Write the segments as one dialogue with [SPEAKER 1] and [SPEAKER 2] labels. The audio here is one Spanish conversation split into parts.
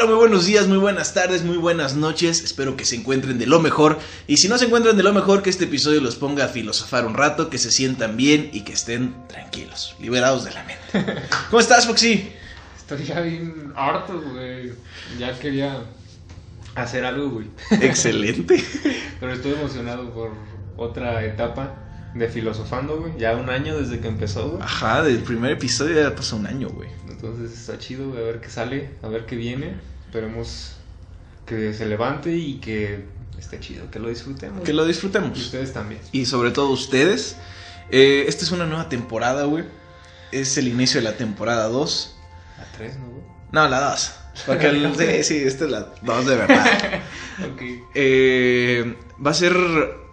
[SPEAKER 1] Hola, muy buenos días, muy buenas tardes, muy buenas noches. Espero que se encuentren de lo mejor. Y si no se encuentran de lo mejor, que este episodio los ponga a filosofar un rato, que se sientan bien y que estén tranquilos, liberados de la mente. ¿Cómo estás, Foxy?
[SPEAKER 2] Estoy ya bien harto, güey. Ya quería hacer algo, güey.
[SPEAKER 1] Excelente.
[SPEAKER 2] Pero estoy emocionado por otra etapa de filosofando, güey. Ya un año desde que empezó, güey.
[SPEAKER 1] Ajá, del primer episodio ya pasó un año, güey.
[SPEAKER 2] Entonces está chido, güey, a ver qué sale, a ver qué viene. Esperemos que se levante y que esté chido, que lo disfrutemos.
[SPEAKER 1] Que lo
[SPEAKER 2] Y
[SPEAKER 1] disfrutemos.
[SPEAKER 2] ustedes también.
[SPEAKER 1] Y sobre todo ustedes. Eh, esta es una nueva temporada, güey. Es el inicio de la temporada 2.
[SPEAKER 2] A tres, ¿no, güey?
[SPEAKER 1] No, la 2. Porque el- sí, sí, esta es la 2 de verdad.
[SPEAKER 2] Ok.
[SPEAKER 1] Eh, va a ser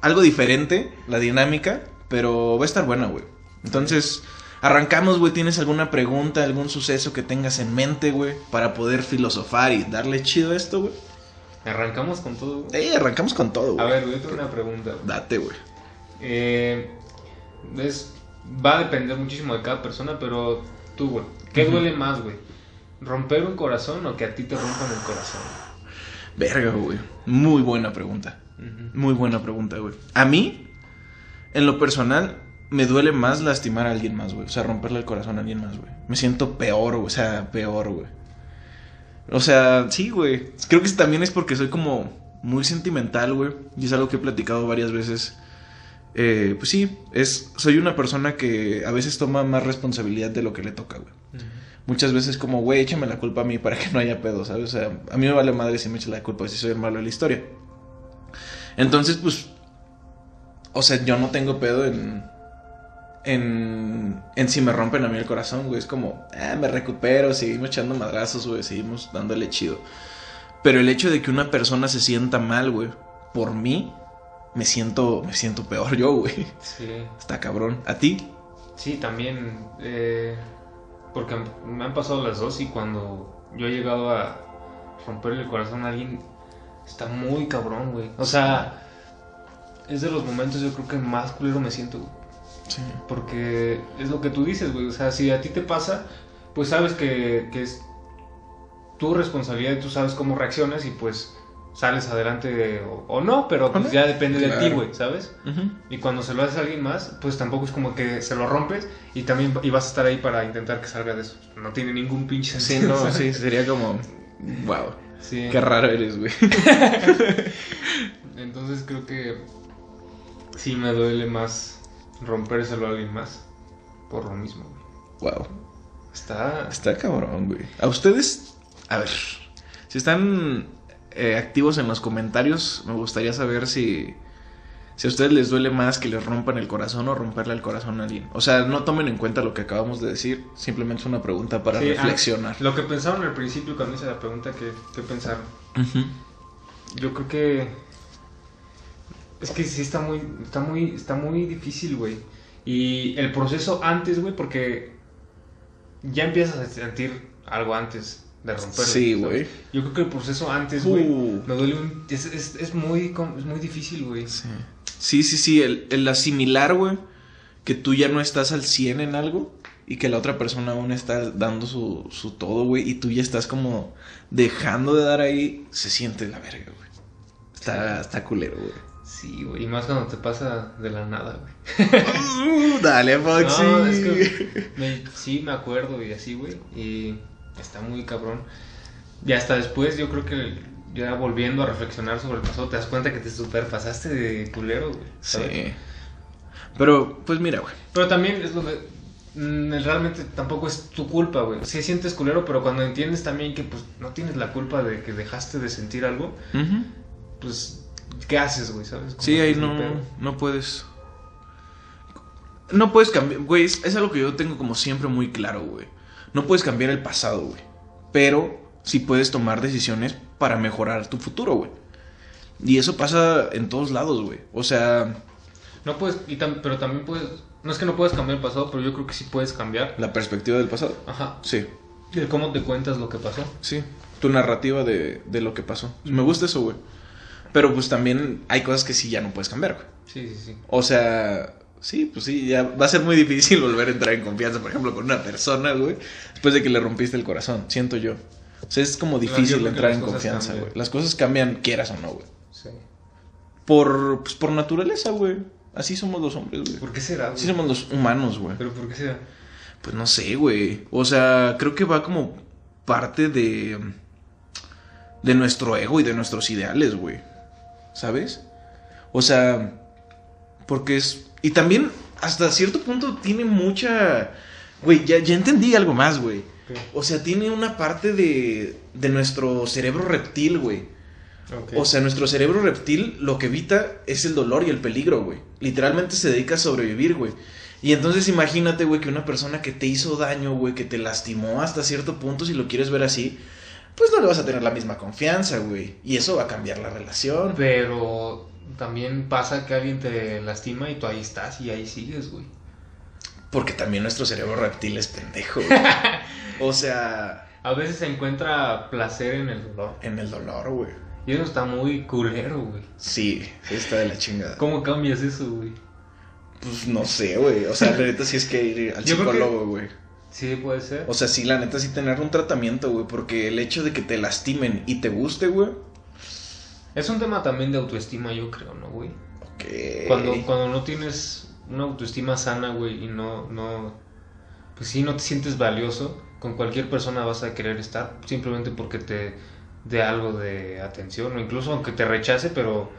[SPEAKER 1] algo diferente la dinámica, pero va a estar buena, güey. Entonces, arrancamos, güey. ¿Tienes alguna pregunta, algún suceso que tengas en mente, güey? Para poder filosofar y darle chido a esto, güey.
[SPEAKER 2] Arrancamos con todo, güey.
[SPEAKER 1] Eh, arrancamos con todo,
[SPEAKER 2] A
[SPEAKER 1] güey.
[SPEAKER 2] ver, güey, yo tengo una pregunta. güey.
[SPEAKER 1] Date, güey.
[SPEAKER 2] Eh, es, va a depender muchísimo de cada persona, pero tú, güey, ¿qué duele más, güey? ¿Romper un corazón o que a ti te rompan el corazón?
[SPEAKER 1] Verga, güey. Muy buena pregunta. Muy buena pregunta, güey. A mí, en lo personal, me duele más lastimar a alguien más, güey. O sea, romperle el corazón a alguien más, güey. Me siento peor, güey. O sea, peor, güey. O sea, sí, güey. Creo que también es porque soy como muy sentimental, güey. Y es algo que he platicado varias veces. Eh, pues sí, es, soy una persona que a veces toma más responsabilidad de lo que le toca, güey. Muchas veces como, güey, échame la culpa a mí para que no haya pedo, ¿sabes? O sea, a mí me vale madre si me echa la culpa si soy el malo de la historia. Entonces, pues, o sea, yo no tengo pedo en, en, en si me rompen a mí el corazón, güey. Es como, ah, me recupero, seguimos echando madrazos, güey, seguimos dándole chido. Pero el hecho de que una persona se sienta mal, güey, por mí, me siento, me siento peor yo, güey.
[SPEAKER 2] Sí,
[SPEAKER 1] Está cabrón. ¿A ti?
[SPEAKER 2] sí, también, eh, porque me han pasado las dos y cuando yo he llegado a romperle el corazón a alguien, está muy cabrón, güey. O sea, es de los momentos yo creo que más culero me siento, güey.
[SPEAKER 1] Sí.
[SPEAKER 2] Porque es lo que tú dices, güey. O sea, si a ti te pasa, pues sabes que, que es tu responsabilidad y tú sabes cómo reaccionas y pues sales adelante o, o no, pero pues
[SPEAKER 1] no?
[SPEAKER 2] ya depende de ti, güey, ¿sabes?
[SPEAKER 1] Ujú.
[SPEAKER 2] Y cuando se lo haces a alguien más, pues tampoco es como que se lo rompes y también y vas a estar ahí para intentar que salga de eso. No tiene ningún pinche
[SPEAKER 1] Sí,
[SPEAKER 2] sentido.
[SPEAKER 1] no,
[SPEAKER 2] ¿sabes?
[SPEAKER 1] sí, sería como, wow.
[SPEAKER 2] Sí.
[SPEAKER 1] Qué raro eres, güey.
[SPEAKER 2] Entonces creo que sí me duele más rompérselo a alguien más por lo mismo, güey.
[SPEAKER 1] Wow.
[SPEAKER 2] Está
[SPEAKER 1] Está cabrón, güey. A ustedes, a ver, si están eh, activos en los comentarios, me gustaría saber si, si a ustedes les duele más que les rompan el corazón o romperle el corazón a alguien. O sea, no tomen en cuenta lo que acabamos de decir, simplemente es una pregunta para
[SPEAKER 2] Sí,
[SPEAKER 1] reflexionar.
[SPEAKER 2] ah, lo que pensaron al principio cuando hice la pregunta, que, que pensaron? Yo creo que es que sí está muy, está muy, está muy difícil, güey. Y el proceso antes, güey, porque ya empiezas a sentir algo antes de romperlo.
[SPEAKER 1] Sí, güey.
[SPEAKER 2] Yo creo que el proceso antes, güey,
[SPEAKER 1] Uh.
[SPEAKER 2] me duele un, es, es, es muy, es muy difícil, güey.
[SPEAKER 1] Sí, sí, sí, sí, el, el asimilar, güey, que tú ya no estás al 100 en algo y que la otra persona aún está dando su, su todo, güey, y tú ya estás como dejando de dar ahí, se siente la verga, güey. Está, está culero, güey.
[SPEAKER 2] Sí, güey. Y más cuando te pasa de la nada, güey.
[SPEAKER 1] Uh, dale, Foxy.
[SPEAKER 2] No, es que me- sí, me acuerdo y así, güey. Y está muy cabrón. Y hasta después, yo creo que ya volviendo a reflexionar sobre el pasado, te das cuenta que te superpasaste de culero, güey. ¿sabes?
[SPEAKER 1] Sí. Pero, pues mira, güey.
[SPEAKER 2] Pero también es lo de. mm, Realmente tampoco es tu culpa, güey. Sí sientes culero, pero cuando entiendes también que pues no tienes la culpa de que dejaste de sentir algo, pues ¿qué haces, güey? ¿Sabes?
[SPEAKER 1] Sí, ahí no, no puedes. No puedes cambiar, güey. Es, es algo que yo tengo como siempre muy claro, güey. No puedes cambiar el pasado, güey. Pero sí puedes tomar decisiones para mejorar tu futuro, güey. Y eso pasa en todos lados, güey. O sea,
[SPEAKER 2] No puedes, y tam- pero también puedes. No es que no puedes cambiar el pasado, pero yo creo que sí puedes cambiar.
[SPEAKER 1] la perspectiva del pasado.
[SPEAKER 2] Ajá.
[SPEAKER 1] Sí,
[SPEAKER 2] El cómo te cuentas lo que pasó.
[SPEAKER 1] sí. Tu narrativa de, de lo que pasó. Me gusta eso, güey. Pero pues también hay cosas que sí ya no puedes cambiar, güey.
[SPEAKER 2] Sí, sí, sí.
[SPEAKER 1] O sea, sí, pues sí, ya va a ser muy difícil volver a entrar en confianza, por ejemplo, con una persona, güey, después de que le rompiste el corazón, siento yo. O sea, es como difícil entrar en confianza, güey. Las cosas cambian, quieras o no, güey.
[SPEAKER 2] Sí.
[SPEAKER 1] Por, pues, por naturaleza, güey. Así somos los hombres, güey.
[SPEAKER 2] ¿Por qué será, güey?
[SPEAKER 1] Así somos los humanos, güey.
[SPEAKER 2] ¿Pero por qué será?
[SPEAKER 1] Pues no sé, güey. O sea, creo que va como parte de. de nuestro ego y de nuestros ideales, güey. ¿Sabes? O sea, porque es. Y también, hasta cierto punto, tiene mucha. Güey, ya, ya entendí algo más, güey. O sea, tiene una parte de. de nuestro cerebro reptil, güey. O sea, nuestro cerebro reptil lo que evita es el dolor y el peligro, güey. Literalmente se dedica a sobrevivir, güey. Y entonces imagínate, güey, que una persona que te hizo daño, güey, que te lastimó hasta cierto punto, si lo quieres ver así, pues no le vas a tener la misma confianza, güey. Y eso va a cambiar la relación.
[SPEAKER 2] Pero también pasa que alguien te lastima y tú ahí estás y ahí sigues, güey.
[SPEAKER 1] Porque también nuestro cerebro reptil es pendejo, güey. O sea,
[SPEAKER 2] A veces se encuentra placer en el dolor.
[SPEAKER 1] en el dolor, güey.
[SPEAKER 2] Y eso está muy culero, güey.
[SPEAKER 1] Sí, está de la chingada.
[SPEAKER 2] ¿Cómo cambias eso, güey?
[SPEAKER 1] Pues no sé, güey. O sea, la neta sí es que ir al
[SPEAKER 2] Yo creo que-
[SPEAKER 1] psicólogo, güey.
[SPEAKER 2] Sí, puede ser.
[SPEAKER 1] O sea, sí, la neta sí tener un tratamiento, güey. Porque el hecho de que te lastimen y te guste, güey.
[SPEAKER 2] Es un tema también de autoestima, yo creo, ¿no, güey?
[SPEAKER 1] Ok.
[SPEAKER 2] Cuando, cuando no tienes una autoestima sana, güey, y no, no, pues sí, no te sientes valioso, con cualquier persona vas a querer estar, simplemente porque te dé algo de atención, o incluso aunque te rechace, pero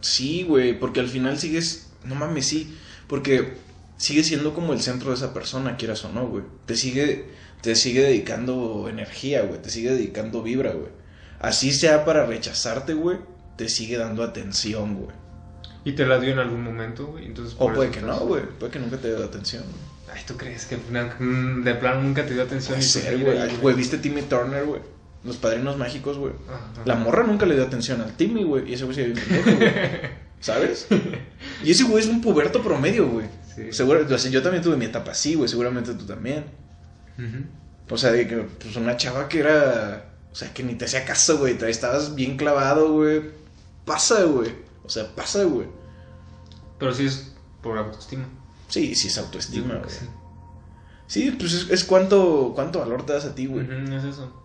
[SPEAKER 1] Sí, güey. Porque al final sigues. No mames, sí. Porque sigue siendo como el centro de esa persona, quieras o no, güey. Te sigue. Te sigue dedicando energía, güey. Te sigue dedicando vibra, güey. Así sea para rechazarte, güey. Te sigue dando atención, güey.
[SPEAKER 2] y te la dio en algún momento, güey, entonces
[SPEAKER 1] O puede que
[SPEAKER 2] estás-
[SPEAKER 1] no, güey. Puede que nunca te dé atención. güey.
[SPEAKER 2] Ay, ¿tú crees que mm, de plano nunca te dio atención?
[SPEAKER 1] Puede güey. Güey, ¿viste Timmy Turner, güey? Los padrinos mágicos, güey.
[SPEAKER 2] Ajá.
[SPEAKER 1] La morra nunca le dio atención al Timmy, güey. Y ese güey se pendejo, güey. ¿Sabes? Y ese güey es un puberto promedio, güey.
[SPEAKER 2] Sí.
[SPEAKER 1] Seguro, o sea, yo también tuve mi etapa así, güey. Seguramente tú también. O sea, de que, pues una chava que era. O sea, que ni te hacía caso, güey. Estabas bien clavado, güey. Pasa, güey. O sea, pasa, güey.
[SPEAKER 2] Pero sí es por autoestima.
[SPEAKER 1] Sí, sí es autoestima, güey.
[SPEAKER 2] sí.
[SPEAKER 1] Sí, pues es, es cuánto, cuánto valor te das a ti, güey.
[SPEAKER 2] Es eso.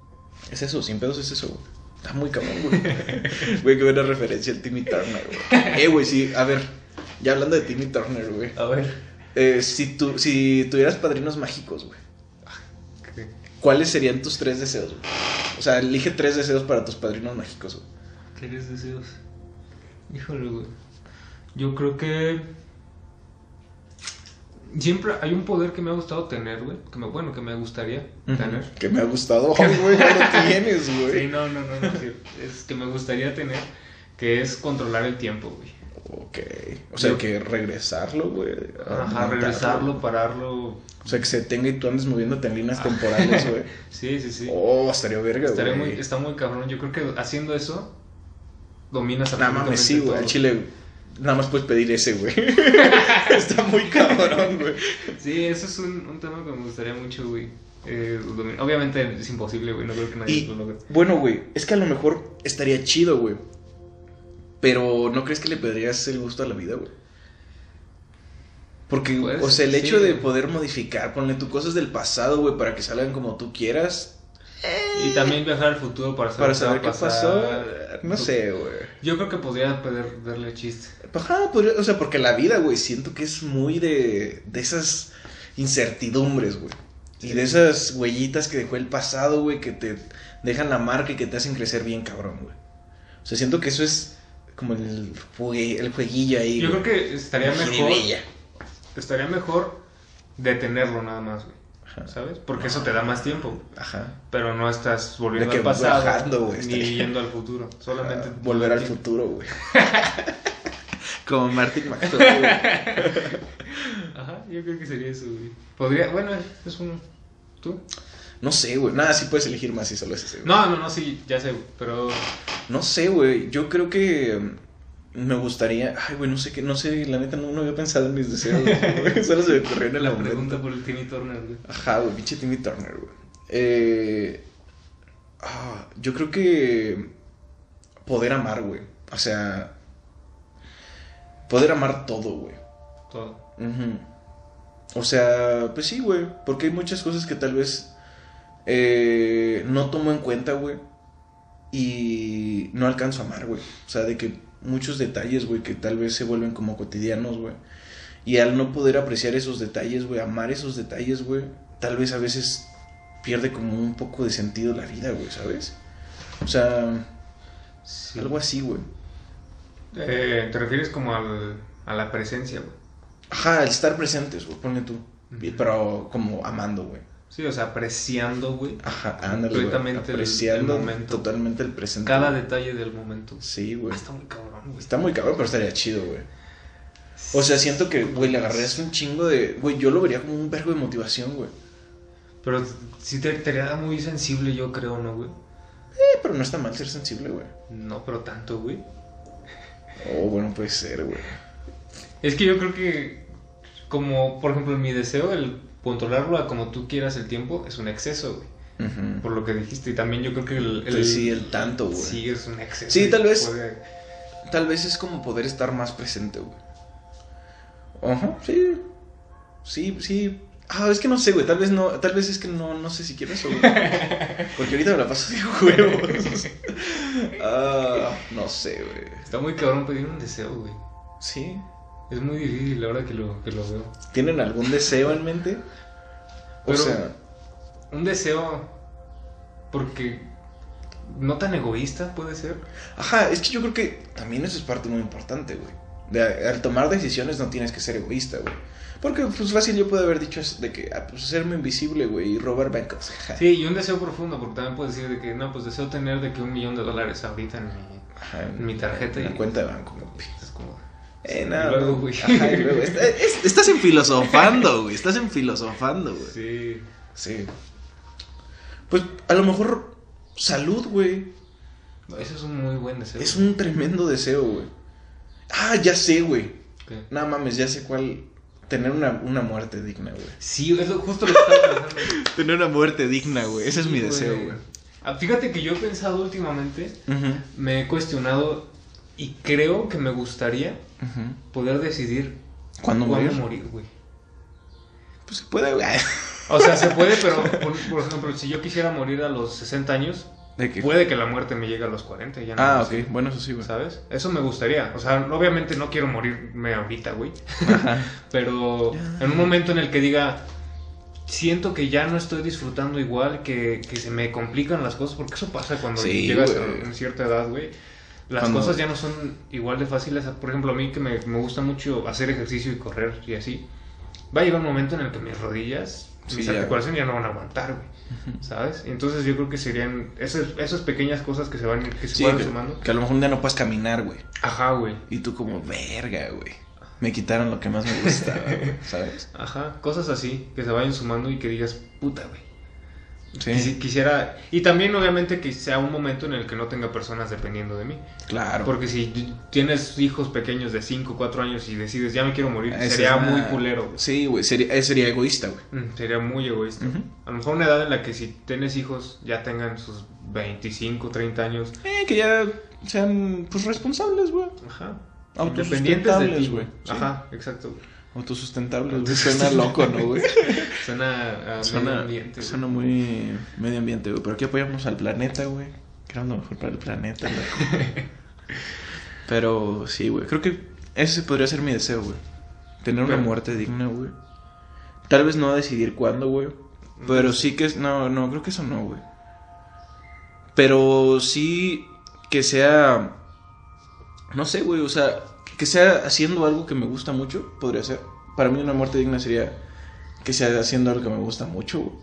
[SPEAKER 1] Es eso, sin pedos es eso, güey. Está muy cabrón, güey. Güey, qué buena referencia al Timmy Turner, güey. Eh, güey, sí, a ver. Ya hablando de Timmy Turner, güey.
[SPEAKER 2] A ver.
[SPEAKER 1] Eh, si, tu, si tuvieras padrinos mágicos, güey.
[SPEAKER 2] ¿qué?
[SPEAKER 1] ¿Cuáles serían tus tres deseos, güey? O sea, elige tres deseos para tus padrinos mágicos, güey.
[SPEAKER 2] ¿Qué deseos? Híjole, güey. Yo creo que. Siempre hay un poder que me ha gustado tener, güey. Que me, bueno, que me gustaría tener.
[SPEAKER 1] Que me ha gustado, güey, ya lo tienes,
[SPEAKER 2] Sí,
[SPEAKER 1] güey.
[SPEAKER 2] no, no, no, no. sí. Es que me gustaría tener. Que es controlar el tiempo, güey.
[SPEAKER 1] Ok. O sea,
[SPEAKER 2] Yo-
[SPEAKER 1] que regresarlo, güey.
[SPEAKER 2] Ajá, regresarlo, pararlo.
[SPEAKER 1] O sea, que se tenga y tú andes moviéndote en líneas temporales, güey.
[SPEAKER 2] Sí, sí, sí.
[SPEAKER 1] Oh, estaría verga,
[SPEAKER 2] Estaría
[SPEAKER 1] güey.
[SPEAKER 2] muy, está muy cabrón. Yo creo que haciendo eso, dominas
[SPEAKER 1] Nada mames, sí, güey. Al chile, nada más puedes pedir ese, güey. Está muy cabrón, güey.
[SPEAKER 2] Sí, eso es un, un tema que me gustaría mucho, güey. Eh, Obviamente es imposible, güey. No creo que nadie
[SPEAKER 1] Y,
[SPEAKER 2] lo logre.
[SPEAKER 1] bueno, güey, es que a lo mejor estaría chido, güey. Pero ¿no crees que le pedirías el gusto a la vida, güey? Porque,
[SPEAKER 2] Puede
[SPEAKER 1] o sea, el hecho de poder modificar, ponle tú cosas del pasado, güey, para que salgan como tú quieras.
[SPEAKER 2] Y también viajar al futuro para saber,
[SPEAKER 1] Para saber qué pasó, no sé, güey.
[SPEAKER 2] Yo creo que podría poder darle chiste.
[SPEAKER 1] Ajá, podría- o sea, porque la vida, güey, siento que es muy de, de esas incertidumbres, güey. Y de esas huellitas que dejó el pasado, güey, que te dejan la marca y que te hacen crecer bien cabrón, güey. O sea, siento que eso es como el, jugue- el jueguillo ahí.
[SPEAKER 2] Yo
[SPEAKER 1] güey.
[SPEAKER 2] creo que estaría mejor. Estaría mejor detenerlo nada más, güey.
[SPEAKER 1] Ajá.
[SPEAKER 2] ¿Sabes? Porque eso te da más tiempo.
[SPEAKER 1] Ajá.
[SPEAKER 2] Pero no estás volviendo
[SPEAKER 1] De que
[SPEAKER 2] al pasado.
[SPEAKER 1] viajando, güey,
[SPEAKER 2] ni
[SPEAKER 1] estaría-
[SPEAKER 2] yendo al futuro. Solamente.
[SPEAKER 1] Volver al
[SPEAKER 2] tiempo.
[SPEAKER 1] futuro, güey. Como Martin McFly, güey.
[SPEAKER 2] Ajá, yo creo que sería eso, güey. Podría. Bueno, es uno. ¿Tú?
[SPEAKER 1] No sé, güey. Nada, sí puedes elegir más si solo es ese, güey.
[SPEAKER 2] No, no, no, sí, ya sé, güey, pero.
[SPEAKER 1] No sé, güey. Yo creo que me gustaría. Ay, güey, no sé qué. No sé, la neta no, no había pensado en mis deseos. güey. Solo se me ocurrió en el
[SPEAKER 2] La
[SPEAKER 1] momento.
[SPEAKER 2] pregunta por el Timmy Turner, güey.
[SPEAKER 1] Ajá, güey, pinche Timmy Turner, güey. Eh, ah, yo creo que poder amar, güey. O sea, poder amar todo, güey.
[SPEAKER 2] Todo.
[SPEAKER 1] Ujú. O sea, pues sí, güey. Porque hay muchas cosas que tal vez eh, no tomo en cuenta, güey. Y no alcanzo a amar, güey. O sea, de que muchos detalles, güey, que tal vez se vuelven como cotidianos, güey. Y al no poder apreciar esos detalles, güey, amar esos detalles, güey, tal vez a veces pierde como un poco de sentido la vida, güey, ¿sabes? O sea,
[SPEAKER 2] Sí.
[SPEAKER 1] algo así, güey.
[SPEAKER 2] Eh, ¿Te refieres como al, a la presencia, güey?
[SPEAKER 1] Ajá, el estar presentes, güey, ponle tú. Pero como amando, güey.
[SPEAKER 2] Sí, o sea, apreciando, güey,
[SPEAKER 1] Ajá, ándale, güey.
[SPEAKER 2] Completamente el-
[SPEAKER 1] Apreciando
[SPEAKER 2] el momento.
[SPEAKER 1] totalmente el presente.
[SPEAKER 2] cada detalle del momento.
[SPEAKER 1] Sí, güey.
[SPEAKER 2] Ah, está muy cabrón, güey.
[SPEAKER 1] Está muy cabrón, pero estaría chido, güey. O sea, siento que, güey, le agarrarías un chingo de... Güey, yo lo vería como un vergo de motivación, güey.
[SPEAKER 2] Pero sí te, haría muy sensible, yo creo, ¿no, güey?
[SPEAKER 1] Eh, pero no está mal ser sensible, güey.
[SPEAKER 2] No, pero tanto, güey.
[SPEAKER 1] Oh, bueno, puede ser, güey.
[SPEAKER 2] Es que yo creo que, como por ejemplo, mi deseo, el controlarlo a como tú quieras el tiempo, es un exceso, güey.
[SPEAKER 1] Ujú.
[SPEAKER 2] Por lo que dijiste. Y también yo creo que el. el-
[SPEAKER 1] sí, el tanto, güey.
[SPEAKER 2] Sí, es un exceso.
[SPEAKER 1] Sí, tal vez.
[SPEAKER 2] puede-
[SPEAKER 1] Tal vez es como poder estar más presente, güey. Ajá, sí. Sí, sí. Ah, es que no sé, güey. Tal vez no. Tal vez es que no, no sé si quiero eso, güey. Porque ahorita me la paso de huevos. Ah, no sé, güey.
[SPEAKER 2] Está muy cabrón pedir un deseo, güey.
[SPEAKER 1] Sí.
[SPEAKER 2] Es muy difícil la hora que lo, que lo veo.
[SPEAKER 1] ¿Tienen algún deseo en mente? O
[SPEAKER 2] Pero-
[SPEAKER 1] sea,
[SPEAKER 2] Un deseo. Porque. No tan egoísta puede ser.
[SPEAKER 1] ajá, es que yo creo que también eso es parte muy importante, güey. De- al tomar decisiones no tienes que ser egoísta, güey. Porque, pues fácil yo puedo haber dicho de que, ah, pues hacerme invisible, güey, y robar bancos.
[SPEAKER 2] Sí, y un deseo profundo, porque también puedes decir de que, no, pues deseo tener de que un millón de dólares ahorita en mi,
[SPEAKER 1] Ajá,
[SPEAKER 2] en mi tarjeta
[SPEAKER 1] en
[SPEAKER 2] y
[SPEAKER 1] la cuenta de banco, papi.
[SPEAKER 2] Es como...
[SPEAKER 1] Eh,
[SPEAKER 2] Y
[SPEAKER 1] nada.
[SPEAKER 2] luego, güey.
[SPEAKER 1] Ajá, y luego, está- es- estás en filosofando, güey. Estás en filosofando, güey.
[SPEAKER 2] Sí.
[SPEAKER 1] Sí. Pues a lo mejor salud, güey.
[SPEAKER 2] Eso es un muy buen deseo.
[SPEAKER 1] Es un tremendo deseo, güey. Ah, ya sé, güey. No mames, ya sé cuál. Tener una, una muerte digna, güey.
[SPEAKER 2] Sí, es lo- justo lo que estaba pensando.
[SPEAKER 1] Tener una muerte digna, güey. Ese es mi deseo, güey.
[SPEAKER 2] Ah, Fíjate que yo he pensado últimamente, me he cuestionado y creo que me gustaría poder decidir
[SPEAKER 1] ¿Cuándo
[SPEAKER 2] cuándo
[SPEAKER 1] morir?
[SPEAKER 2] morir, güey.
[SPEAKER 1] Pues se puede, güey.
[SPEAKER 2] O sea, se puede, pero por, por ejemplo, si yo quisiera morir a los 60 años, puede que la muerte me llegue a los 40 y ya no
[SPEAKER 1] Ah, ok.
[SPEAKER 2] sé,
[SPEAKER 1] Bueno, eso sí, güey.
[SPEAKER 2] ¿Sabes? Eso me gustaría. O sea, obviamente no quiero morirme ahorita, güey.
[SPEAKER 1] Ajá.
[SPEAKER 2] Pero en un momento en el que diga, siento que ya no estoy disfrutando igual, que, que se me complican las cosas, porque eso pasa cuando
[SPEAKER 1] Sí,
[SPEAKER 2] llegas a una cierta edad, güey. Las
[SPEAKER 1] Cuando-
[SPEAKER 2] cosas ya no son igual de fáciles. Por ejemplo, a mí que me, me gusta mucho hacer ejercicio y correr y así, va a llegar un momento en el que mis rodillas,
[SPEAKER 1] Sí,
[SPEAKER 2] mis
[SPEAKER 1] ya.
[SPEAKER 2] articulaciones ya no van a aguantar, güey. ¿Sabes? Entonces yo creo que serían esas, esas pequeñas cosas que se van que se
[SPEAKER 1] Sí,
[SPEAKER 2] van
[SPEAKER 1] que,
[SPEAKER 2] sumando.
[SPEAKER 1] que a lo mejor un día no puedes caminar, güey.
[SPEAKER 2] Ajá, güey.
[SPEAKER 1] Y tú como, verga, güey. Me quitaron lo que más me gustaba, güey. ¿Sabes?
[SPEAKER 2] Ajá, cosas así, que se vayan sumando y que digas, puta, güey.
[SPEAKER 1] Sí.
[SPEAKER 2] Quisiera. Y también, obviamente, que sea un momento en el que no tenga personas dependiendo de mí.
[SPEAKER 1] Claro.
[SPEAKER 2] Porque si tienes hijos pequeños de 5 o 4 años y decides, ya me quiero morir,
[SPEAKER 1] Esa
[SPEAKER 2] sería
[SPEAKER 1] una-
[SPEAKER 2] muy culero. güey.
[SPEAKER 1] Sí, güey. Sería, sería egoísta, güey.
[SPEAKER 2] Mm, Sería muy egoísta. A lo mejor una edad en la que si tienes hijos ya tengan sus 25, 30 años.
[SPEAKER 1] Eh, que ya sean, pues, responsables, güey.
[SPEAKER 2] Ajá.
[SPEAKER 1] Autosustentables,
[SPEAKER 2] ti,
[SPEAKER 1] güey. Sí.
[SPEAKER 2] Ajá, exacto. güey.
[SPEAKER 1] Autosustentables, güey. Suena loco, ¿no, güey?
[SPEAKER 2] Suena a medio
[SPEAKER 1] Suena,
[SPEAKER 2] ambiente. güey.
[SPEAKER 1] suena muy medio ambiente, güey. Pero aquí apoyamos al planeta, güey. Que era lo mejor para el planeta, loco. Pero sí, güey. Creo que ese podría ser mi deseo, güey. Tener una muerte digna, güey. Tal vez no decidir cuándo, güey. Pero sí que es. No, no, creo que eso no, güey. Pero sí que sea. No sé, güey. O sea, que sea haciendo algo que me gusta mucho, podría ser. Para mí, una muerte digna sería que sea haciendo algo que me gusta mucho, güey.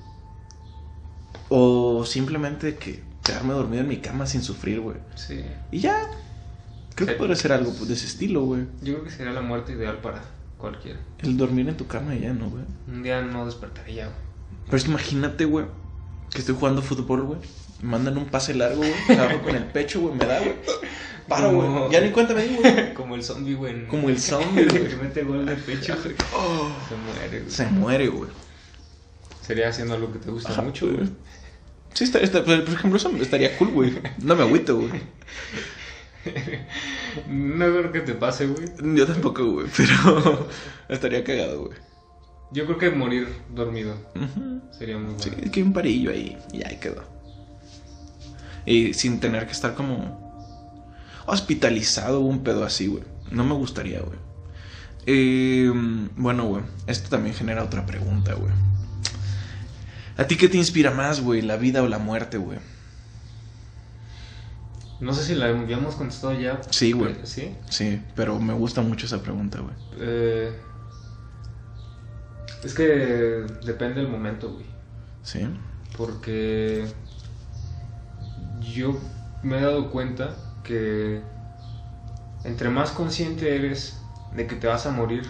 [SPEAKER 1] O simplemente que quedarme dormido en mi cama sin sufrir, güey.
[SPEAKER 2] Sí.
[SPEAKER 1] Y ya. Creo que podría ser algo de ese estilo, güey.
[SPEAKER 2] Yo creo que sería la muerte ideal para cualquiera.
[SPEAKER 1] El dormir en tu cama y ya, ¿no, güey?
[SPEAKER 2] Un día no despertaría, güey.
[SPEAKER 1] Pero es que imagínate, güey, que estoy jugando fútbol, güey. Mandan un pase largo, güey. Agarro con el pecho, güey. Me da, güey. Paro, güey.
[SPEAKER 2] Como-
[SPEAKER 1] Ya ni cuenta me di, güey.
[SPEAKER 2] Como el zombie, güey. en-
[SPEAKER 1] Como el zombie, güey.
[SPEAKER 2] que mete gol de pecho, güey.
[SPEAKER 1] Oh,
[SPEAKER 2] Se muere, güey.
[SPEAKER 1] se muere, güey.
[SPEAKER 2] Sería haciendo algo que te gusta
[SPEAKER 1] Ajá,
[SPEAKER 2] mucho,
[SPEAKER 1] güey. Sí, está, está- por ejemplo, eso estaría cool, güey. No me agüito, güey.
[SPEAKER 2] No creo que te pase, güey.
[SPEAKER 1] Yo tampoco, güey. Pero estaría cagado, güey.
[SPEAKER 2] Yo creo que morir dormido sería muy bueno.
[SPEAKER 1] Sí, es que hay un parillo ahí y ahí quedó. Y sin tener que estar como hospitalizado o un pedo así, güey. No me gustaría, güey. Eh, bueno, güey, esto también genera otra pregunta, güey. ¿A ti qué te inspira más, güey? ¿La vida o la muerte, güey?
[SPEAKER 2] No sé si la habíamos contestado ya.
[SPEAKER 1] Sí, güey.
[SPEAKER 2] Sí.
[SPEAKER 1] Sí, pero me gusta mucho esa pregunta, güey.
[SPEAKER 2] Eh, es que depende del momento, güey.
[SPEAKER 1] Sí.
[SPEAKER 2] Porque yo me he dado cuenta que entre más consciente eres de que te vas a morir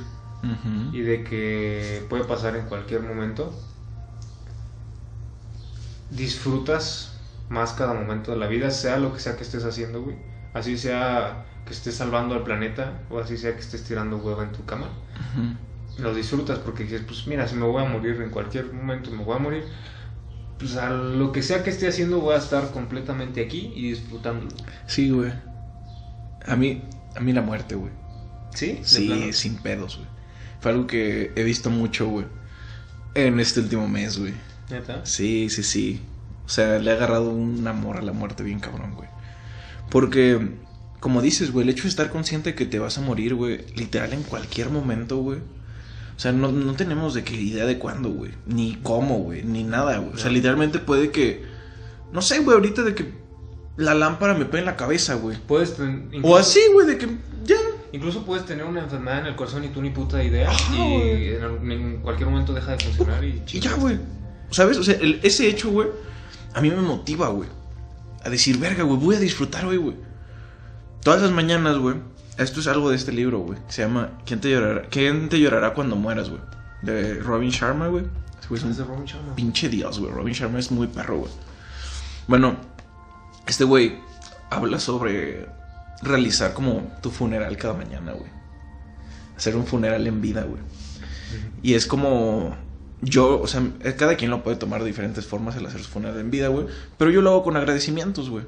[SPEAKER 2] y de que puede pasar en cualquier momento, disfrutas más cada momento de la vida, sea lo que sea que estés haciendo, güey. Así sea que estés salvando al planeta o así sea que estés tirando huevo en tu cama.
[SPEAKER 1] Ujú.
[SPEAKER 2] Lo disfrutas porque dices, pues mira, si me voy a morir en cualquier momento, me voy a morir. Pues a lo que sea que esté haciendo voy a estar completamente aquí y disfrutándolo.
[SPEAKER 1] Sí, güey. A mí, a mí la muerte, güey.
[SPEAKER 2] ¿Sí? De
[SPEAKER 1] Sí,
[SPEAKER 2] plano.
[SPEAKER 1] sin pedos, güey. Fue algo que he visto mucho, güey. En este último mes, güey.
[SPEAKER 2] ¿Neta?
[SPEAKER 1] Sí, sí, sí. O sea, le he agarrado un amor a la muerte bien cabrón, güey. Porque, como dices, güey, el hecho de estar consciente que te vas a morir, güey, literal en cualquier momento, güey. O sea, no, no tenemos de qué idea de cuándo, güey. Ni cómo, güey. Ni nada, güey. O sea, literalmente puede que... No sé, güey, ahorita de que la lámpara me pegue en la cabeza, güey.
[SPEAKER 2] Puedes
[SPEAKER 1] O así, güey, de que ya...
[SPEAKER 2] Incluso puedes tener una enfermedad en el corazón y tú ni puta idea.
[SPEAKER 1] Ajá,
[SPEAKER 2] y en, al- en cualquier momento deja de funcionar y
[SPEAKER 1] Y ya, güey. ¿Sabes? O sea, el- ese hecho, güey, a mí me motiva, güey. A decir, verga, güey, voy a disfrutar hoy, güey. Todas las mañanas, güey. Esto es algo de este libro, güey. que Se llama ¿Quién te llorará, ¿Quién te llorará cuando mueras, güey? De Robin Sharma, güey. Es
[SPEAKER 2] Es de Robin Sharma.
[SPEAKER 1] pinche dios, güey. Robin Sharma es muy perro, güey. Bueno, este güey habla sobre realizar como tu funeral cada mañana, güey. Hacer un funeral en vida, güey. Y es como. Yo, o sea, cada quien lo puede tomar de diferentes formas el hacer su funeral en vida, güey. Pero yo lo hago con agradecimientos, güey.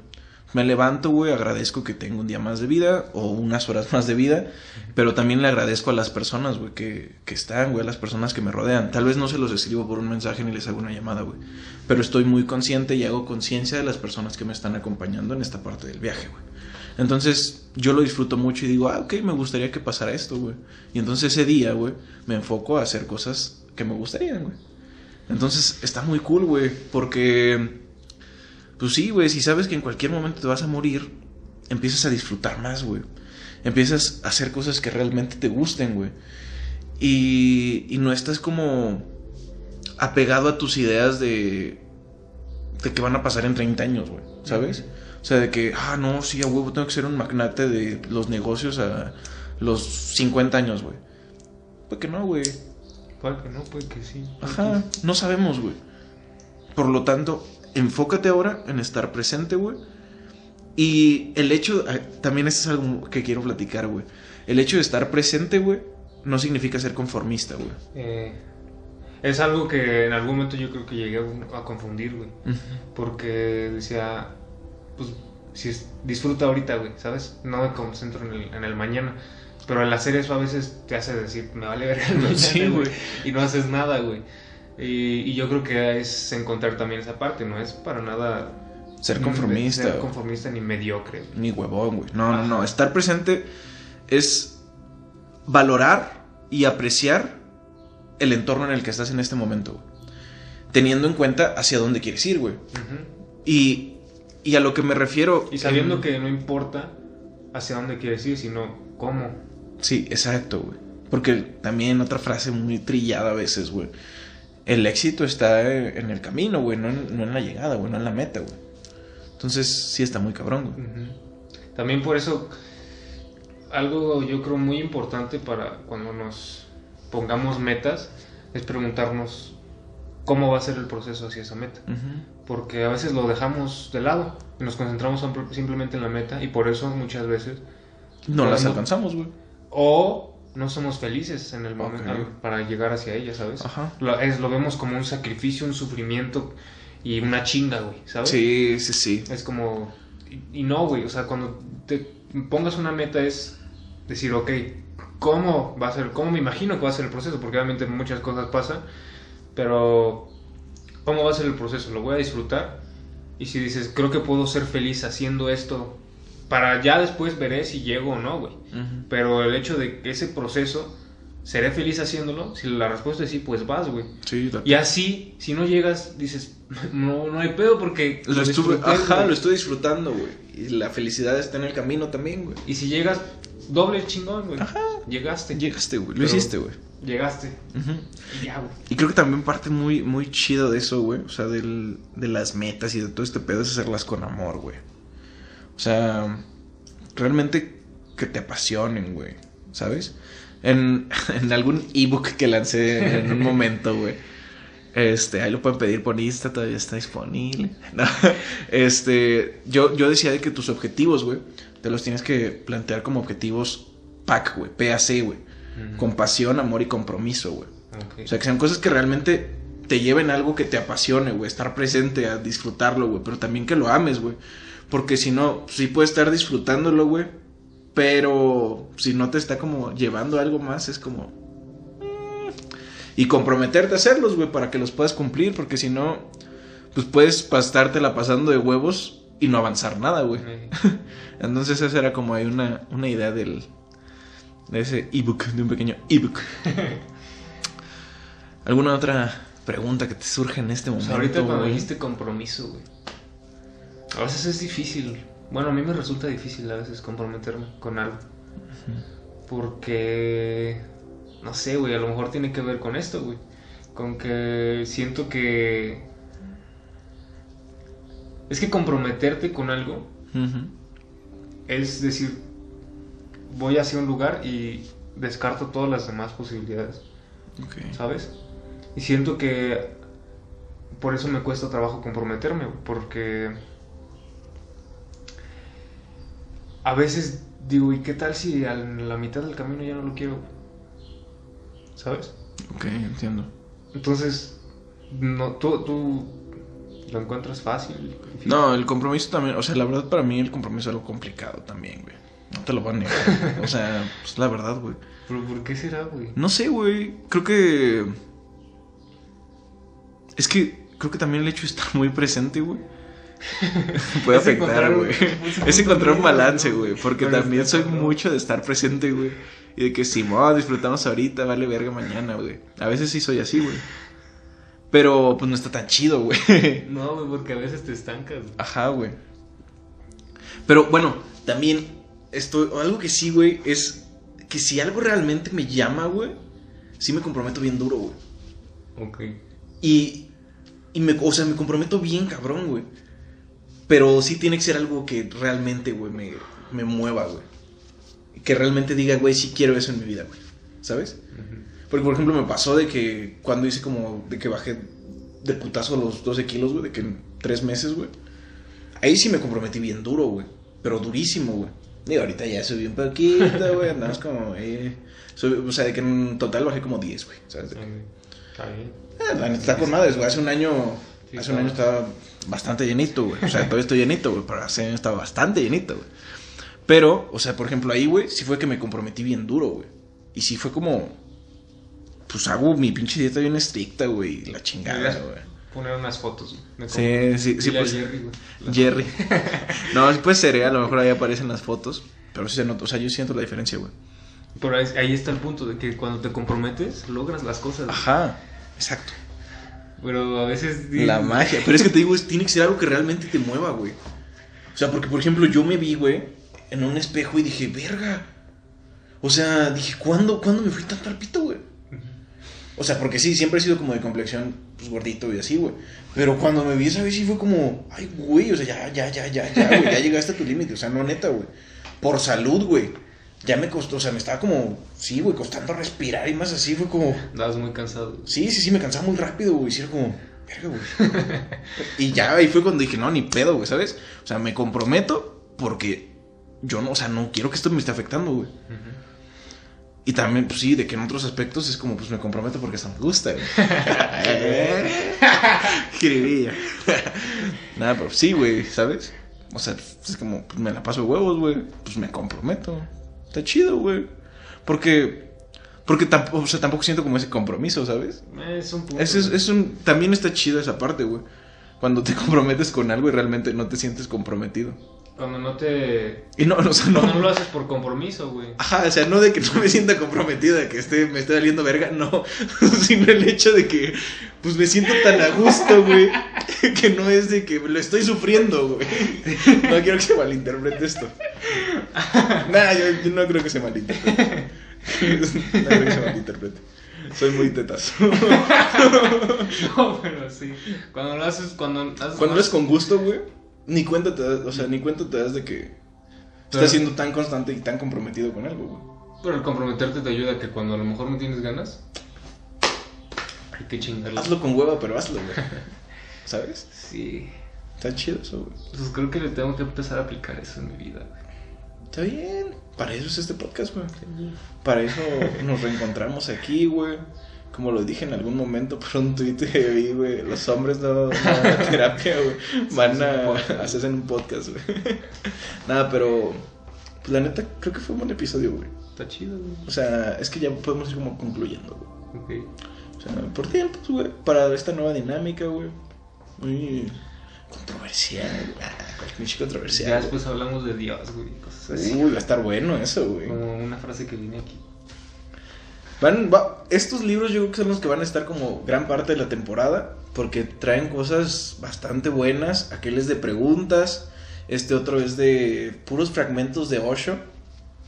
[SPEAKER 1] Me levanto, güey, agradezco que tengo un día más de vida o unas horas más de vida. Pero también le agradezco a las personas, güey, que, que están, güey, a las personas que me rodean. Tal vez no se los escribo por un mensaje ni les hago una llamada, güey. Pero estoy muy consciente y hago conciencia de las personas que me están acompañando en esta parte del viaje, güey. Entonces, yo lo disfruto mucho y digo, ah, ok, me gustaría que pasara esto, güey. Y entonces ese día, güey, me enfoco a hacer cosas que me gustarían, güey. Entonces, está muy cool, güey, porque, pues sí, güey, si sabes que en cualquier momento te vas a morir, empiezas a disfrutar más, güey. Empiezas a hacer cosas que realmente te gusten, güey. Y, y no estás como apegado a tus ideas de, de que van a pasar en 30 años, güey, ¿sabes? O sea, de que, ah, no, sí, a huevo, tengo que ser un magnate de los negocios a los 50 años, güey. Pues que no, güey.
[SPEAKER 2] Puede que no, puede que sí.
[SPEAKER 1] Ajá, no sabemos, güey. Por lo tanto, enfócate ahora en estar presente, güey. Y el hecho, ah, también esto es algo que quiero platicar, güey. El hecho de estar presente, güey, no significa ser conformista, güey.
[SPEAKER 2] Eh, es algo que en algún momento yo creo que llegué a, a confundir, güey. Porque decía, pues, si es- disfruta ahorita, güey, ¿sabes? No me concentro en el, en el mañana. Pero el hacer eso a veces te hace decir, me vale ver el mañana,
[SPEAKER 1] Sí,
[SPEAKER 2] güey. Y no haces nada, güey. Y, y yo creo que es encontrar también esa parte, no es para nada
[SPEAKER 1] Ser conformista.
[SPEAKER 2] ser conformista ni mediocre.
[SPEAKER 1] Ni huevón, güey. No, no, no. Estar presente es valorar y apreciar el entorno en el que estás en este momento, güey. Teniendo en cuenta hacia dónde quieres ir, güey. Y, y a lo que me refiero.
[SPEAKER 2] Y sabiendo
[SPEAKER 1] en-
[SPEAKER 2] que no importa hacia dónde quieres ir, sino cómo.
[SPEAKER 1] Sí, exacto, güey. Porque también otra frase muy trillada a veces, güey. El éxito está en el camino, güey, no en, no en la llegada, güey, no en la meta, güey. Entonces, sí está muy cabrón, güey.
[SPEAKER 2] También por eso, algo yo creo muy importante para cuando nos pongamos metas es preguntarnos cómo va a ser el proceso hacia esa meta. Porque a veces lo dejamos de lado y nos concentramos simplemente en la meta y por eso muchas veces
[SPEAKER 1] No las alcanzamos, güey.
[SPEAKER 2] o no somos felices en el momento para llegar hacia ella, ¿sabes?
[SPEAKER 1] Ajá.
[SPEAKER 2] Lo, es, lo vemos como un sacrificio, un sufrimiento y una chinga, güey, ¿sabes?
[SPEAKER 1] Sí, sí, sí.
[SPEAKER 2] Es como. Y, y no, güey. O sea, cuando te pongas una meta es decir, ok, cómo va a ser, cómo me imagino que va a ser el proceso, porque obviamente muchas cosas pasan, pero cómo va a ser el proceso, lo voy a disfrutar. Y si dices, creo que puedo ser feliz haciendo esto, para ya después veré si llego o no, güey. Pero el hecho de que ese proceso, seré feliz haciéndolo, si la respuesta es sí, pues vas, güey.
[SPEAKER 1] Sí,
[SPEAKER 2] Y así, si no llegas, dices, no, no hay pedo porque
[SPEAKER 1] lo estuve, ajá, lo estoy disfrutando, güey. Y la felicidad está en el camino también, güey.
[SPEAKER 2] Y si llegas, doble chingón, güey.
[SPEAKER 1] Ajá.
[SPEAKER 2] Llegaste.
[SPEAKER 1] Llegaste, güey. Lo hiciste, güey.
[SPEAKER 2] Llegaste. Y ya, güey.
[SPEAKER 1] Y creo que también parte muy, muy chido de eso, güey. O sea, del, de las metas y de todo este pedo es hacerlas con amor, güey. O sea, realmente que te apasionen, güey. ¿Sabes? En, en algún ebook que lancé en un momento, güey. Este, ahí lo pueden pedir por Insta, todavía está disponible. No, este, yo, yo decía de que tus objetivos, güey, te los tienes que plantear como objetivos PAC, güey, PAC, güey. Compasión, amor y compromiso, güey. O sea, que sean cosas que realmente te lleven a algo que te apasione, güey. Estar presente, a disfrutarlo, güey. Pero también que lo ames, güey. Porque si no, sí puedes estar disfrutándolo, güey. Pero si no te está como llevando algo más, es como... mm. Y comprometerte a hacerlos, güey, para que los puedas cumplir. Porque si no, pues puedes estártela pasando de huevos y no avanzar nada, güey. Entonces esa era como ahí una, una idea del... De ese ebook, de un pequeño ebook. ¿Alguna otra pregunta que te surge en este
[SPEAKER 2] pues
[SPEAKER 1] momento?
[SPEAKER 2] ahorita cuando
[SPEAKER 1] güey?
[SPEAKER 2] dijiste compromiso, güey. A veces es difícil. Bueno, a mí me resulta difícil a veces comprometerme con algo. Porque... No sé, güey, a lo mejor tiene que ver con esto, güey. Con que siento que... Es que comprometerte con algo es decir, voy hacia un lugar y descarto todas las demás posibilidades. ¿sabes? Y siento que por eso me cuesta trabajo comprometerme, porque a veces digo, ¿y qué tal si a la mitad del camino ya no lo quiero? ¿Sabes?
[SPEAKER 1] Ok, entiendo.
[SPEAKER 2] Entonces, no, tú, tú lo encuentras fácil. difícil?
[SPEAKER 1] No, el compromiso también, o sea, la verdad para mí el compromiso es algo complicado también, güey. No te lo voy a negar. o sea, pues la verdad, güey.
[SPEAKER 2] ¿Pero por qué será, güey?
[SPEAKER 1] No sé, güey. Creo que... Es que creo que también el hecho de estar muy presente, güey. Puede
[SPEAKER 2] Es
[SPEAKER 1] afectar, güey. Es encontrar un balance, güey. Porque
[SPEAKER 2] Pero
[SPEAKER 1] también soy
[SPEAKER 2] cabrón.
[SPEAKER 1] mucho de estar presente, güey. Y de que si no, disfrutamos ahorita, vale verga mañana, güey. A veces sí soy así, güey. Pero pues no está tan chido, güey.
[SPEAKER 2] No, güey, porque a veces te estancas. güey.
[SPEAKER 1] Ajá, güey. Pero bueno, también esto, algo que sí, güey, es que si algo realmente me llama, güey, sí me comprometo bien duro, güey.
[SPEAKER 2] Ok.
[SPEAKER 1] Y, y me, o sea, me comprometo bien, cabrón, güey. Pero sí tiene que ser algo que realmente, güey, me, me mueva, güey. Que realmente diga, güey, sí quiero eso en mi vida, güey. ¿Sabes? Porque, por ejemplo, me pasó de que cuando hice como, de que bajé de putazo los 12 kilos, güey, de que en tres meses, güey. Ahí sí me comprometí bien duro, güey. Pero durísimo, güey. Digo, ahorita ya subí un poquito, güey. Andamos como, eh. o sea, de que en total bajé como 10, güey. ¿Sabes? De que-
[SPEAKER 2] Está bien.
[SPEAKER 1] eh, está con madres, güey. Hace un año,
[SPEAKER 2] Sí,
[SPEAKER 1] hace un año estaba bastante llenito, güey. O sea, todavía estoy llenito, güey. Pero hace un año estaba bastante llenito, güey. Pero, o sea, por ejemplo, ahí, güey, sí fue que me comprometí bien duro, güey. Y sí fue como, pues hago mi pinche dieta bien estricta, güey. La chingada, güey.
[SPEAKER 2] Poner unas fotos. güey,
[SPEAKER 1] Sí, sí, sí, pues.
[SPEAKER 2] Jerry, güey.
[SPEAKER 1] Jerry. no, sí puede ser, eh, a lo mejor ahí aparecen las fotos. Pero sí se nota, o sea, yo siento la diferencia, güey.
[SPEAKER 2] Pero ahí, ahí está el punto de que cuando te comprometes, logras las cosas. güey.
[SPEAKER 1] Ajá, exacto.
[SPEAKER 2] Pero a veces.
[SPEAKER 1] La magia. Pero es que te digo, es- tiene que ser algo que realmente te mueva, güey. O sea, porque, por ejemplo, yo me vi, güey, en un espejo y dije, verga. O sea, dije, ¿cuándo, ¿cuándo me fui tanto al pito, güey? O sea, porque sí, siempre he sido como de complexión, pues gordito y así, güey. Pero cuando me vi esa vez sí fue como, ay, güey, o sea, ya, ya, ya, ya, ya, güey, ya llegaste a tu límite. O sea, no neta, güey. Por salud, güey. Ya me costó, o sea, me estaba como, sí, güey, costando respirar y más así, fue como,
[SPEAKER 2] Andabas muy cansado.
[SPEAKER 1] Sí, sí, sí, me cansaba muy rápido, güey. Sí, era como, verga, güey. y ya ahí fue cuando dije, no, ni pedo, güey, ¿sabes? O sea, me comprometo porque yo no, o sea, no quiero que esto me esté afectando, güey. Y también, pues sí, de que en otros aspectos es como, pues me comprometo porque eso me gusta, güey. Nada, pero sí, güey, ¿sabes? O sea, es como, pues me la paso de huevos, güey. Pues me comprometo. Está chido, güey. Porque, porque tampoco, o sea, tampoco siento como ese compromiso, ¿sabes?
[SPEAKER 2] Es un punto.
[SPEAKER 1] Es, es, es un, también está chido esa parte, güey. Cuando te comprometes con algo y realmente no te sientes comprometido.
[SPEAKER 2] Cuando no te.
[SPEAKER 1] Y no, o sea, no.
[SPEAKER 2] Cuando no lo haces por compromiso, güey.
[SPEAKER 1] Ajá, o sea, no de que no me sienta comprometido, de que esté, me esté valiendo verga, no. Sino el hecho de que, pues me siento tan a gusto, güey, que no es de que lo estoy sufriendo, güey. No quiero que se malinterprete esto. Nah, yo, yo no creo que se malinterprete. No creo que se malinterprete. Soy muy tetazo.
[SPEAKER 2] No, pero sí. Cuando lo haces, cuando haces
[SPEAKER 1] Cuando lo
[SPEAKER 2] más-
[SPEAKER 1] es con gusto, güey, ni cuenta te das, o sea, ni cuenta te das de que
[SPEAKER 2] Pero-
[SPEAKER 1] estás siendo tan constante y tan comprometido con algo, güey.
[SPEAKER 2] Pero el comprometerte te ayuda a que cuando a lo mejor no tienes ganas, hay que chingarlo.
[SPEAKER 1] Hazlo con hueva, pero hazlo, güey. ¿Sabes?
[SPEAKER 2] Sí.
[SPEAKER 1] Está chido eso, güey.
[SPEAKER 2] Pues creo que le tengo que empezar a aplicar eso en mi vida, güey.
[SPEAKER 1] Está bien. Para eso es este podcast, güey. Para eso nos reencontramos aquí, güey. Como lo dije en algún momento por un tweet que vi, güey. Los hombres no, no van a terapia, güey. Van a hacerse en un podcast, güey. Nada, pero. Pues la neta, creo que fue un buen episodio, güey.
[SPEAKER 2] Está chido, güey.
[SPEAKER 1] O sea, es que ya podemos ir como concluyendo, güey.
[SPEAKER 2] Ok.
[SPEAKER 1] O sea, por tiempos, güey. Para esta nueva dinámica, güey. Muy controversial. Ah, pinche controversial.
[SPEAKER 2] Ya después hablamos de Dios, güey. Cosas así.
[SPEAKER 1] Uy, va a estar bueno eso, güey.
[SPEAKER 2] Como una frase que viene aquí.
[SPEAKER 1] Van, va- estos libros yo creo que son los que van a estar como gran parte de la temporada, porque traen cosas bastante buenas. Aquel es de preguntas, este otro es de puros fragmentos de Osho.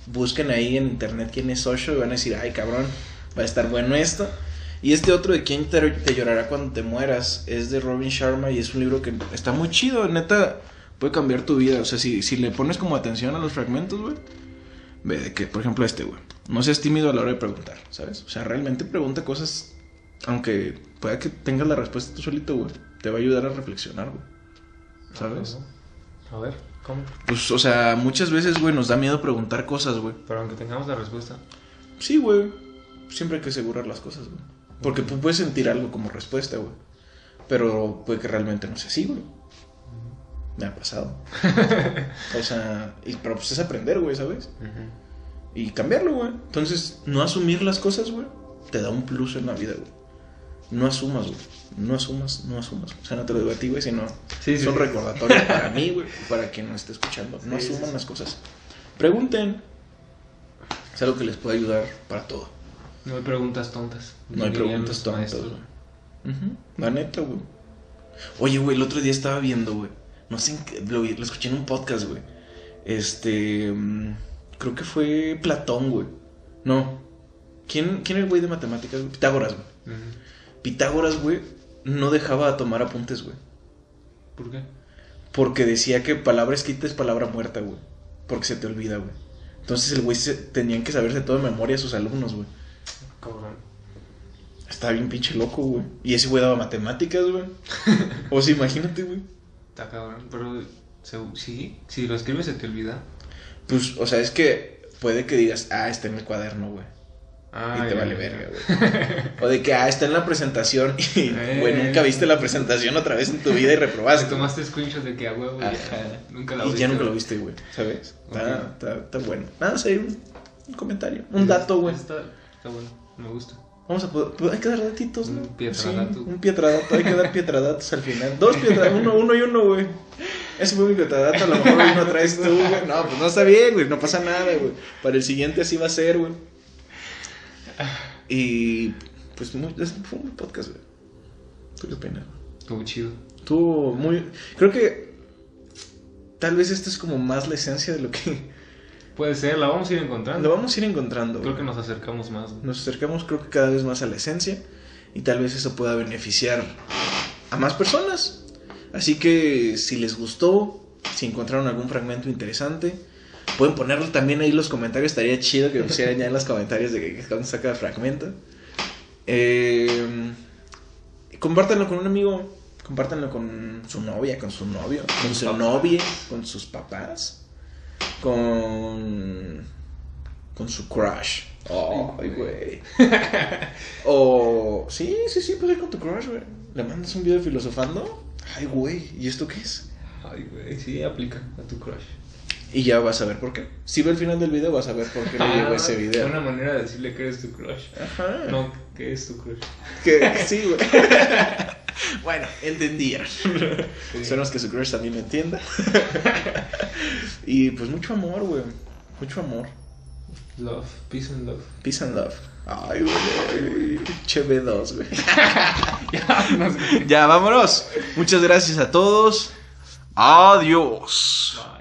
[SPEAKER 1] Busquen ahí en internet quién es Osho y van a decir, ay cabrón, va a estar bueno esto. Y este otro de quién te, te llorará cuando te mueras es de Robin Sharma y es un libro que está muy chido, neta, puede cambiar tu vida. O sea, si, si le pones como atención a los fragmentos, güey. Que, por ejemplo, este, güey. No seas tímido a la hora de preguntar, ¿sabes? O sea, realmente pregunta cosas. Aunque pueda que tengas la respuesta tú solito, güey. Te va a ayudar a reflexionar, güey. ¿Sabes?
[SPEAKER 2] A ver, ¿cómo?
[SPEAKER 1] Pues, o sea, muchas veces, güey, nos da miedo preguntar cosas, güey.
[SPEAKER 2] Pero aunque tengamos la respuesta.
[SPEAKER 1] Sí, güey. Siempre hay que asegurar las cosas, güey. Porque tú puedes sentir algo como respuesta, güey. Pero puede que realmente no sea así, güey. Me ha pasado. o sea, y, pero pues es aprender, güey, ¿sabes? Y cambiarlo, güey. Entonces, no asumir las cosas, güey, te da un plus en la vida, güey. No asumas, güey. No asumas, no asumas. O sea, no te lo digo a ti, güey, sino
[SPEAKER 2] Sí, sí,
[SPEAKER 1] son
[SPEAKER 2] sí.
[SPEAKER 1] recordatorios para mí, güey, y para quien nos esté escuchando. No asuman
[SPEAKER 2] sí.
[SPEAKER 1] las cosas. Pregunten. Es algo que les puede ayudar para todo.
[SPEAKER 2] No hay preguntas tontas.
[SPEAKER 1] No hay preguntas tontas, güey. Ujú, La neta, güey. Oye, güey, el otro día estaba viendo, güey. No sé, lo, vi- lo escuché en un podcast, güey. Este. mm, creo que fue Platón, güey. No. ¿Quién, quién era el güey de matemáticas? güey? Pitágoras, güey. Pitágoras, güey, no dejaba tomar apuntes, güey.
[SPEAKER 2] ¿Por qué?
[SPEAKER 1] Porque decía que palabra escrita es palabra muerta, güey. Porque se te olvida, güey. Entonces el güey se, tenían que saberse todo de memoria a sus alumnos, güey.
[SPEAKER 2] Cabrón.
[SPEAKER 1] Estaba bien pinche loco, güey. Y ese güey daba matemáticas, güey. o sea, imagínate, güey.
[SPEAKER 2] Está cabrón. Pero sí, si lo escribes se te olvida.
[SPEAKER 1] Pues, o sea, es que puede que digas, ah, está en el cuaderno, güey.
[SPEAKER 2] Ah,
[SPEAKER 1] y te
[SPEAKER 2] ya,
[SPEAKER 1] vale
[SPEAKER 2] ya,
[SPEAKER 1] verga, güey. O de que, ah, está en la presentación y,
[SPEAKER 2] Eh.
[SPEAKER 1] güey, nunca viste la presentación otra vez en tu vida y
[SPEAKER 2] Te
[SPEAKER 1] reprobaste.
[SPEAKER 2] tomaste screenshot de que a huevo ya
[SPEAKER 1] Ajá.
[SPEAKER 2] nunca la
[SPEAKER 1] Y
[SPEAKER 2] viste.
[SPEAKER 1] ya nunca lo viste, güey, ¿sabes? Está, está, está bueno. Nada, un, un comentario, un dato, güey.
[SPEAKER 2] Está, está bueno, me gusta.
[SPEAKER 1] Vamos a poder, pues, hay que dar datitos, ¿no?
[SPEAKER 2] Un pietradato.
[SPEAKER 1] Sí, un pietradato, hay que dar pietradatos al final. Dos pietradatos, uno, uno y uno, güey. Ese fue mi pietradato, a lo mejor hoy no traes tú, güey. No, pues no está bien, güey, no pasa nada, güey. Para el siguiente así va a ser, güey. Y pues muy, es- fue un podcast, güey. ¿Tú qué opinas?
[SPEAKER 2] Estuvo chido.
[SPEAKER 1] Estuvo muy... Creo que tal vez esto es como más la esencia de lo que...
[SPEAKER 2] Puede ser, la vamos a ir encontrando.
[SPEAKER 1] Lo vamos a ir encontrando.
[SPEAKER 2] Creo que nos acercamos más. güey.
[SPEAKER 1] Nos acercamos creo que cada vez más a la esencia y tal vez eso pueda beneficiar a más personas. Así que si les gustó, si encontraron algún fragmento interesante, pueden ponerlo también ahí en los comentarios. Estaría chido que lo pusieran ya en los comentarios de que cuando saca el fragmento. Eh, compártanlo con un amigo, compártanlo con su novia, con su novio, con su novia, con sus papás, con con su crush. Ay, güey. o sí, sí, sí, puedes ir con tu crush, güey. Le mandas un video filosofando. Ay, güey, ¿y esto qué es?
[SPEAKER 2] Ay, güey, sí, aplica a tu crush.
[SPEAKER 1] Y ya vas a ver por qué. Si ve el final del video, vas a ver por qué le llegó
[SPEAKER 2] Ah,
[SPEAKER 1] ese video.
[SPEAKER 2] Una manera de decirle que eres tu crush.
[SPEAKER 1] Ajá.
[SPEAKER 2] No, que es tu crush.
[SPEAKER 1] Que, sí, güey. bueno, entendieron. Esperemos que su crush también me entienda. y pues mucho amor, güey. Mucho amor.
[SPEAKER 2] Love, peace and love.
[SPEAKER 1] Peace and love. Ay, güey. Che B2, güey. ya, vámonos. Muchas gracias a todos. Adiós.
[SPEAKER 2] Bye.